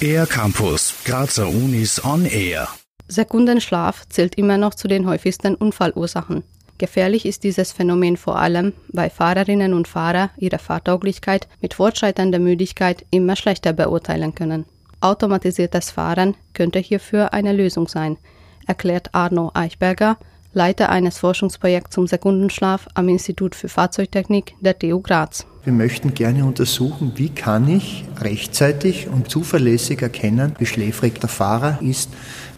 Air Campus, Grazer Unis on Air. Sekundenschlaf zählt immer noch zu den häufigsten Unfallursachen. Gefährlich ist dieses Phänomen vor allem, weil Fahrerinnen und Fahrer ihre Fahrtauglichkeit mit fortschreitender Müdigkeit immer schlechter beurteilen können. Automatisiertes Fahren könnte hierfür eine Lösung sein, erklärt Arno Eichberger, Leiter eines Forschungsprojekts zum Sekundenschlaf am Institut für Fahrzeugtechnik der TU Graz. Wir möchten gerne untersuchen, wie kann ich rechtzeitig und zuverlässig erkennen, wie schläfrig der Fahrer ist.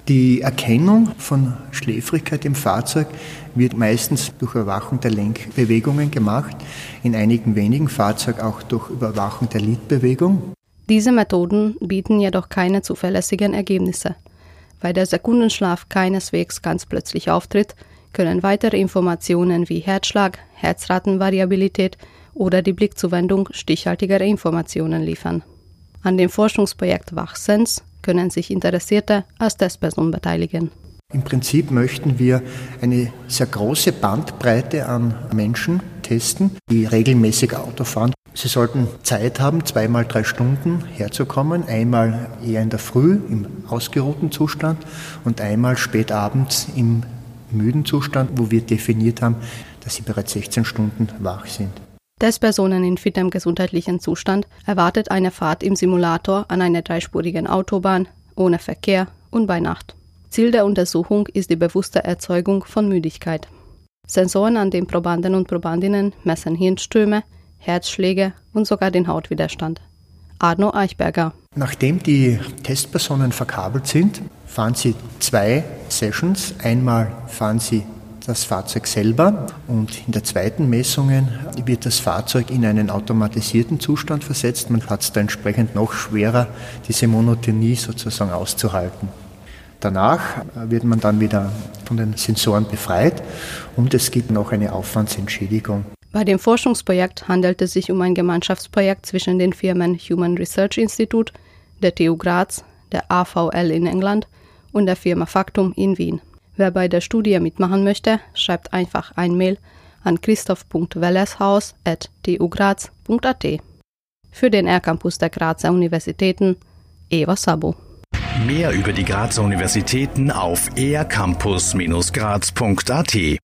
Die Erkennung von Schläfrigkeit im Fahrzeug wird meistens durch Überwachung der Lenkbewegungen gemacht, in einigen wenigen Fahrzeugen auch durch Überwachung der Lidbewegung. Diese Methoden bieten jedoch keine zuverlässigen Ergebnisse. Weil der Sekundenschlaf keineswegs ganz plötzlich auftritt, können weitere Informationen wie Herzschlag, Herzratenvariabilität oder die Blickzuwendung stichhaltigere Informationen liefern. An dem Forschungsprojekt Wachsens können sich Interessierte als Testperson beteiligen. Im Prinzip möchten wir eine sehr große Bandbreite an Menschen testen, die regelmäßig Auto fahren. Sie sollten Zeit haben, zweimal drei Stunden herzukommen, einmal eher in der Früh im ausgeruhten Zustand und einmal spät abends im müden Zustand, wo wir definiert haben, dass sie bereits 16 Stunden wach sind. Testpersonen in fitem gesundheitlichen Zustand erwartet eine Fahrt im Simulator an einer dreispurigen Autobahn, ohne Verkehr und bei Nacht. Ziel der Untersuchung ist die bewusste Erzeugung von Müdigkeit. Sensoren an den Probanden und Probandinnen messen Hirnströme, Herzschläge und sogar den Hautwiderstand. Arno Eichberger. Nachdem die Testpersonen verkabelt sind, fahren sie zwei Sessions. Einmal fahren sie das Fahrzeug selber und in der zweiten Messung wird das Fahrzeug in einen automatisierten Zustand versetzt. Man hat es da entsprechend noch schwerer, diese Monotonie sozusagen auszuhalten. Danach wird man dann wieder von den Sensoren befreit und es gibt noch eine Aufwandsentschädigung. Bei dem Forschungsprojekt handelt es sich um ein Gemeinschaftsprojekt zwischen den Firmen Human Research Institute, der TU Graz, der AVL in England und der Firma Factum in Wien. Wer bei der Studie mitmachen möchte, schreibt einfach ein Mail an christoph.welleshaus.tugraz.at. Für den R-Campus der Grazer Universitäten, Eva Sabo. Mehr über die Grazer Universitäten auf ercampus-graz.at